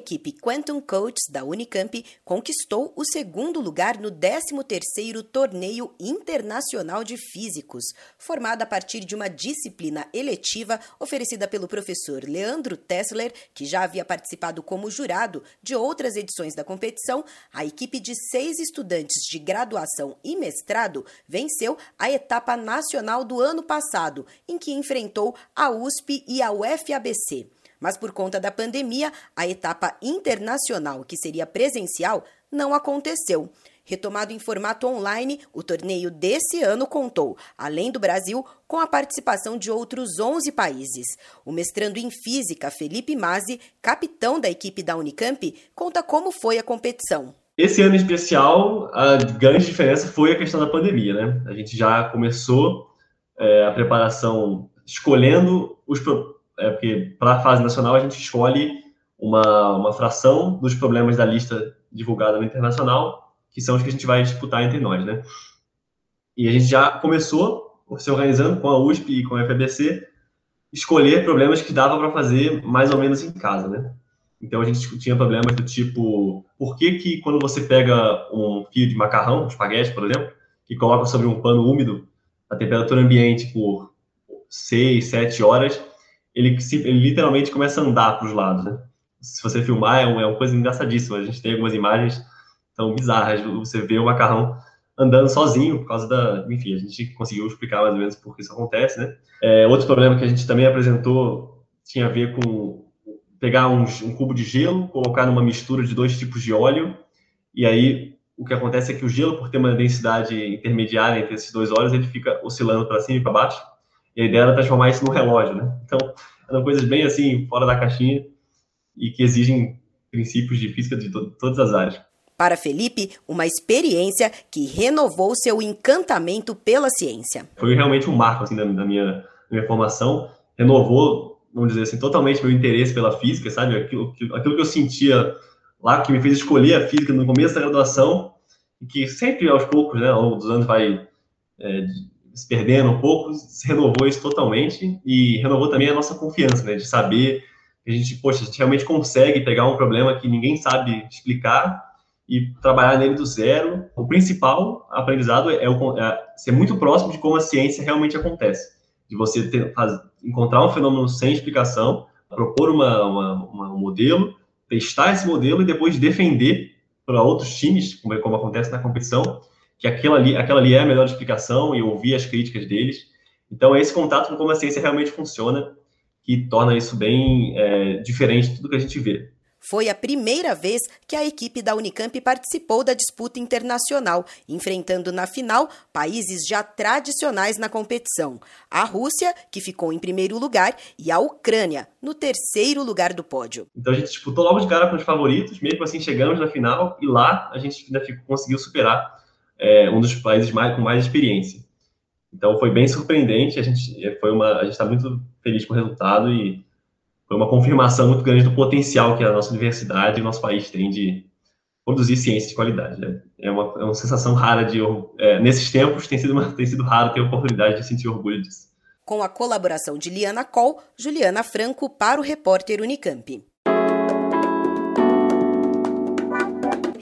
Equipe Quantum Coach da Unicamp conquistou o segundo lugar no 13º Torneio Internacional de Físicos, formado a partir de uma disciplina eletiva oferecida pelo professor Leandro Tessler, que já havia participado como jurado de outras edições da competição. A equipe de seis estudantes de graduação e mestrado venceu a etapa nacional do ano passado, em que enfrentou a USP e a UFABC. Mas por conta da pandemia, a etapa internacional, que seria presencial, não aconteceu. Retomado em formato online, o torneio desse ano contou, além do Brasil, com a participação de outros 11 países. O mestrando em Física, Felipe Mazzi, capitão da equipe da Unicamp, conta como foi a competição. Esse ano especial, a grande diferença foi a questão da pandemia, né? A gente já começou é, a preparação escolhendo os, é porque para a fase nacional a gente escolhe uma, uma fração dos problemas da lista divulgada no internacional, que são os que a gente vai disputar entre nós, né? E a gente já começou se organizando com a USP e com a FABC, escolher problemas que dava para fazer mais ou menos em casa, né? Então a gente tinha problemas do tipo, por que que quando você pega um fio de macarrão, espaguete, por exemplo, e coloca sobre um pano úmido a temperatura ambiente por 6, 7 horas, ele, ele literalmente começa a andar para os lados, né? Se você filmar, é é uma coisa engraçadíssima. A gente tem algumas imagens tão bizarras. Você vê o macarrão andando sozinho por causa da. Enfim, a gente conseguiu explicar mais ou menos por que isso acontece, né? É, outro problema que a gente também apresentou tinha a ver com pegar um, cubo de gelo, colocar numa mistura de dois tipos de óleo, e aí o que acontece é que o gelo, por ter uma densidade intermediária entre esses dois óleos, ele fica oscilando para cima e para baixo. E a ideia era transformar isso num relógio, né? Então, eram coisas bem assim, fora da caixinha e que exigem princípios de física de to todas as áreas. Para Felipe, uma experiência que renovou seu encantamento pela ciência. Foi realmente um marco assim, da, da minha, da minha formação, renovou, vamos dizer assim, totalmente meu interesse pela física, sabe? Aquilo, aquilo que eu sentia lá, que me fez escolher a física no começo da graduação, e que sempre aos poucos, né, ao longo dos anos, vai é, se perdendo um pouco, se renovou isso totalmente e renovou também a nossa confiança, né, de saber que a gente, poxa, a gente realmente consegue pegar um problema que ninguém sabe explicar e trabalhar nele do zero. O principal aprendizado é, o, é ser muito próximo de como a ciência realmente acontece, de você ter, faz, encontrar um fenômeno sem explicação, propor uma, uma, uma, um modelo, testar esse modelo e depois defender para outros times, como, como acontece na competição, que aquela ali, aquela ali é a melhor explicação e ouvir as críticas deles. Então, é esse contato com como a ciência realmente funciona que torna isso bem é, diferente de tudo que a gente vê. Foi a primeira vez que a equipe da Unicamp participou da disputa internacional, enfrentando na final países já tradicionais na competição: a Rússia, que ficou em primeiro lugar, e a Ucrânia, no terceiro lugar do pódio. Então a gente disputou logo de cara com os favoritos, mesmo assim chegamos na final e lá a gente ainda conseguiu superar é, um dos países mais, com mais experiência. Então foi bem surpreendente, a gente é, foi uma a gente está muito feliz com o resultado e foi uma confirmação muito grande do potencial que a nossa universidade e o nosso país tem de produzir ciência de qualidade. Né? É, uma, é uma sensação rara de é, nesses tempos tem sido uma, tem sido raro ter a oportunidade de sentir orgulho disso. Com a colaboração de Liana Coll, Juliana Franco para o repórter Unicamp.